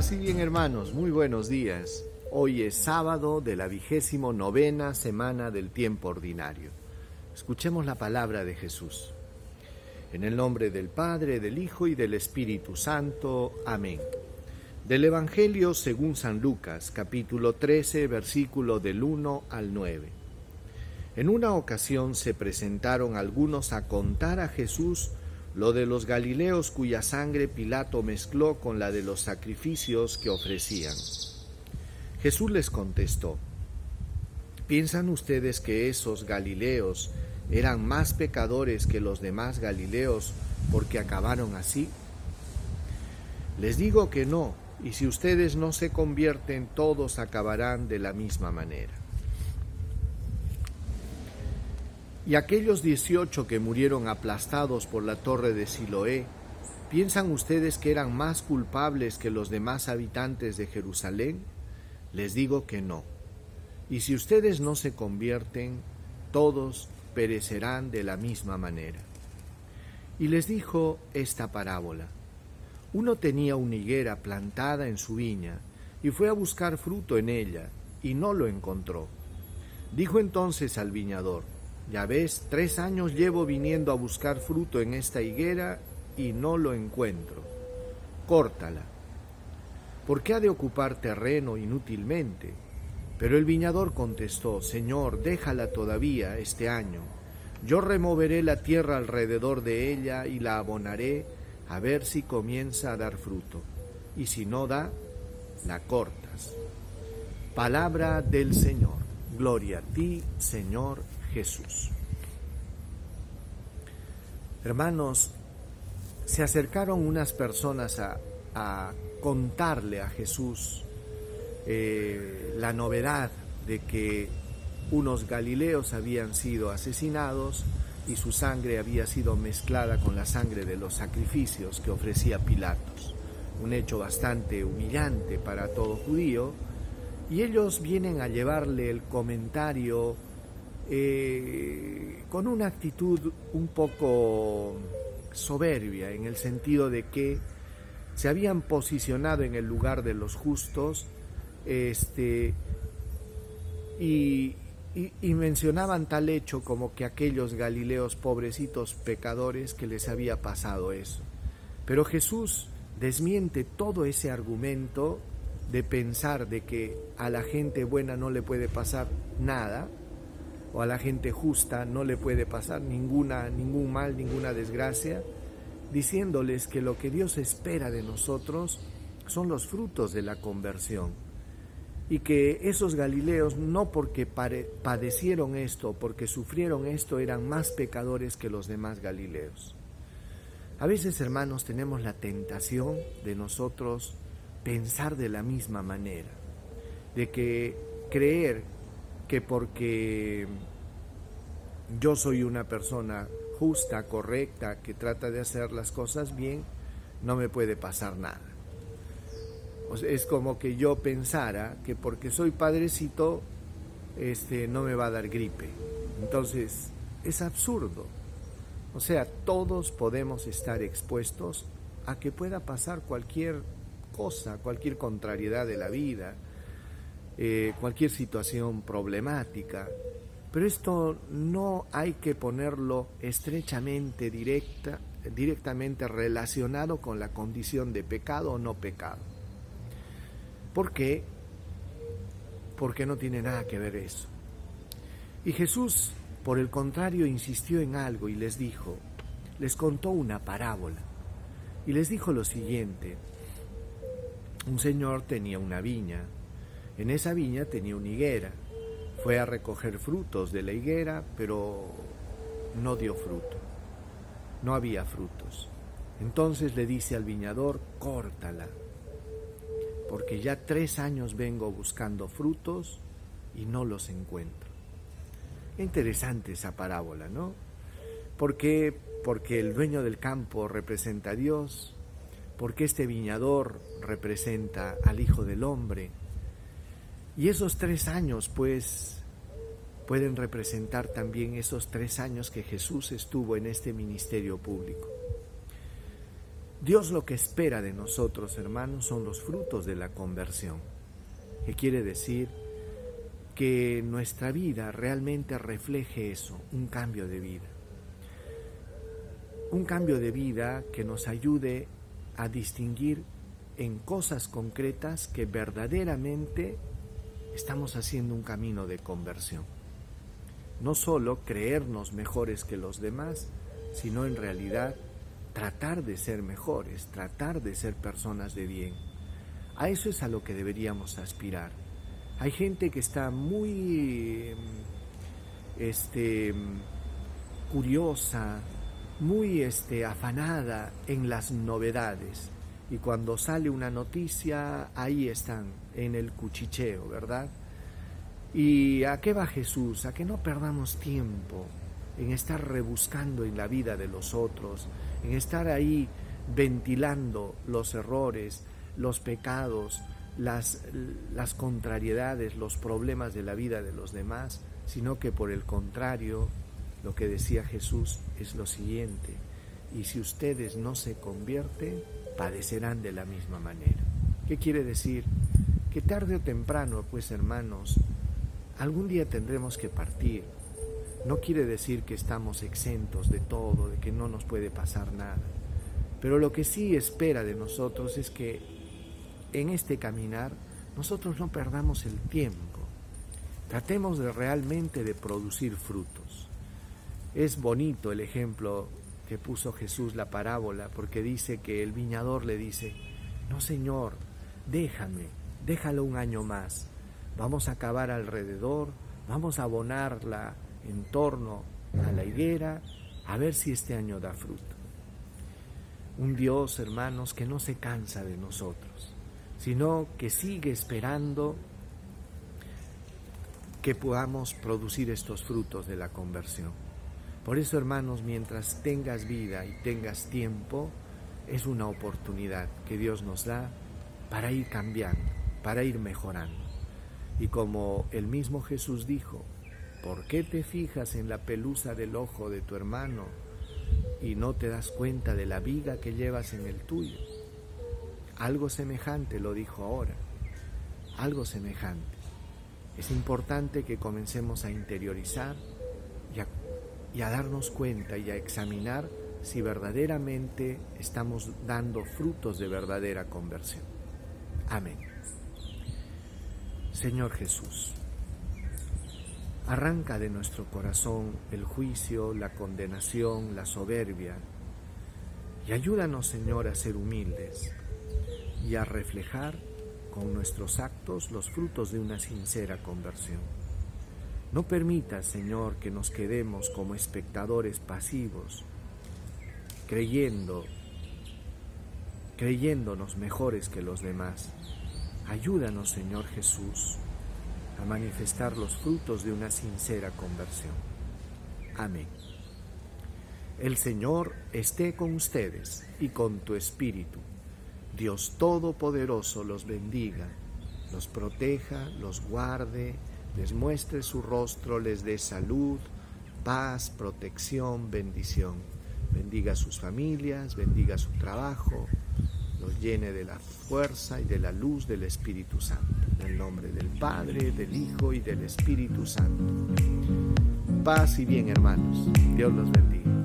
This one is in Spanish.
Paz bien hermanos, muy buenos días. Hoy es sábado de la vigésimo novena semana del tiempo ordinario. Escuchemos la palabra de Jesús. En el nombre del Padre, del Hijo y del Espíritu Santo. Amén. Del Evangelio según San Lucas, capítulo 13, versículo del 1 al 9. En una ocasión se presentaron algunos a contar a Jesús lo de los Galileos cuya sangre Pilato mezcló con la de los sacrificios que ofrecían. Jesús les contestó, ¿piensan ustedes que esos Galileos eran más pecadores que los demás Galileos porque acabaron así? Les digo que no, y si ustedes no se convierten, todos acabarán de la misma manera. Y aquellos dieciocho que murieron aplastados por la torre de Siloé, ¿piensan ustedes que eran más culpables que los demás habitantes de Jerusalén? Les digo que no. Y si ustedes no se convierten, todos perecerán de la misma manera. Y les dijo esta parábola. Uno tenía una higuera plantada en su viña, y fue a buscar fruto en ella, y no lo encontró. Dijo entonces al viñador, ya ves, tres años llevo viniendo a buscar fruto en esta higuera y no lo encuentro. Córtala. ¿Por qué ha de ocupar terreno inútilmente? Pero el viñador contestó, Señor, déjala todavía este año. Yo removeré la tierra alrededor de ella y la abonaré a ver si comienza a dar fruto. Y si no da, la cortas. Palabra del Señor. Gloria a ti, Señor Jesús. Hermanos, se acercaron unas personas a, contarle a Jesús eh, la novedad de que unos galileos habían sido asesinados y su sangre había sido mezclada con la sangre de los sacrificios que ofrecía Pilatos. Un hecho bastante humillante para todo judío. Y ellos vienen a llevarle el comentario eh, con una actitud un poco soberbia, en el sentido de que se habían posicionado en el lugar de los justos este, y, y, mencionaban tal hecho como que aquellos galileos pobrecitos pecadores que les había pasado eso. Pero Jesús desmiente todo ese argumento de pensar de que a la gente buena no le puede pasar nada, o a la gente justa no le puede pasar ninguna, ningún mal, ninguna desgracia, diciéndoles que lo que Dios espera de nosotros son los frutos de la conversión. Y que esos Galileos no porque padecieron esto, porque sufrieron esto, eran más pecadores que los demás Galileos. A veces, hermanos, tenemos la tentación de nosotros pensar de la misma manera, de que creer que porque yo soy una persona justa, correcta, que trata de hacer las cosas bien, no me puede pasar nada. es como que yo pensara que porque soy padrecito, este, no me va a dar gripe. Entonces, es absurdo. O sea, todos podemos estar expuestos a que pueda pasar cualquier cosa, cualquier contrariedad de la vida, eh, cualquier situación problemática. Pero esto no hay que ponerlo estrechamente directa, directamente relacionado con la condición de pecado o no pecado. ¿Por qué? Porque no tiene nada que ver eso. Y Jesús, por el contrario, insistió en algo y les dijo, les contó una parábola. Y les dijo lo siguiente, un señor tenía una viña en esa viña tenía una higuera. Fue a recoger frutos de la higuera, pero no dio fruto. No había frutos. Entonces le dice al viñador, córtala, porque ya tres años vengo buscando frutos y no los encuentro. Interesante esa parábola, ¿no? ¿Por qué? Porque el dueño del campo representa a Dios, porque este viñador representa al Hijo del Hombre, y esos tres años, pues, pueden representar también esos tres años que Jesús estuvo en este ministerio público. Dios lo que espera de nosotros, hermanos, son los frutos de la conversión, que quiere decir que nuestra vida realmente refleje eso, un cambio de vida. Un cambio de vida que nos ayude a distinguir en cosas concretas que verdaderamente estamos haciendo un camino de conversión. No solo creernos mejores que los demás, sino en realidad tratar de ser mejores, tratar de ser personas de bien. A eso es a lo que deberíamos aspirar. Hay gente que está muy este, curiosa, muy este, afanada en las novedades. Y cuando sale una noticia, ahí están, en el cuchicheo, ¿verdad? ¿Y a qué va Jesús? A que no perdamos tiempo en estar rebuscando en la vida de los otros, en estar ahí ventilando los errores, los pecados, las, las contrariedades, los problemas de la vida de los demás, sino que por el contrario, lo que decía Jesús es lo siguiente, y si ustedes no se convierten, padecerán de la misma manera. ¿Qué quiere decir? Que tarde o temprano, pues hermanos, algún día tendremos que partir, no quiere decir que estamos exentos de todo, de que no nos puede pasar nada. Pero lo que sí espera de nosotros es que en este caminar nosotros no perdamos el tiempo. Tratemos de realmente de producir frutos. Es bonito el ejemplo que puso Jesús la parábola porque dice que el viñador le dice, no Señor, déjame, déjalo un año más. Vamos a cavar alrededor, vamos a abonar la, en torno a la higuera a ver si este año da fruto. Un Dios, hermanos, que no se cansa de nosotros, sino que sigue esperando que podamos producir estos frutos de la conversión. Por eso, hermanos, mientras tengas vida y tengas tiempo, es una oportunidad que Dios nos da para ir cambiando, para ir mejorando. Y como el mismo Jesús dijo, ¿Por qué te fijas en la pelusa del ojo de tu hermano y no te das cuenta de la viga que llevas en el tuyo? Algo semejante lo dijo ahora, algo semejante. Es importante que comencemos a interiorizar y a, y a darnos cuenta y a examinar si verdaderamente estamos dando frutos de verdadera conversión. Amén. Señor Jesús, Arranca de nuestro corazón el juicio, la condenación, la soberbia, y ayúdanos, Señor, a ser humildes y a reflejar con nuestros actos los frutos de una sincera conversión. No permitas, Señor, que nos quedemos como espectadores pasivos, creyendo, creyéndonos mejores que los demás. Ayúdanos, Señor Jesús, a manifestar los frutos de una sincera conversión. Amén. El Señor esté con ustedes y con tu espíritu. Dios Todopoderoso los bendiga, los proteja, los guarde, les muestre su rostro, les dé salud, paz, protección, bendición. Bendiga sus familias, bendiga su trabajo, los llene de la fuerza y de la luz del Espíritu Santo. En el nombre del Padre, del Hijo y del Espíritu Santo. Paz y bien, hermanos. Dios los bendiga.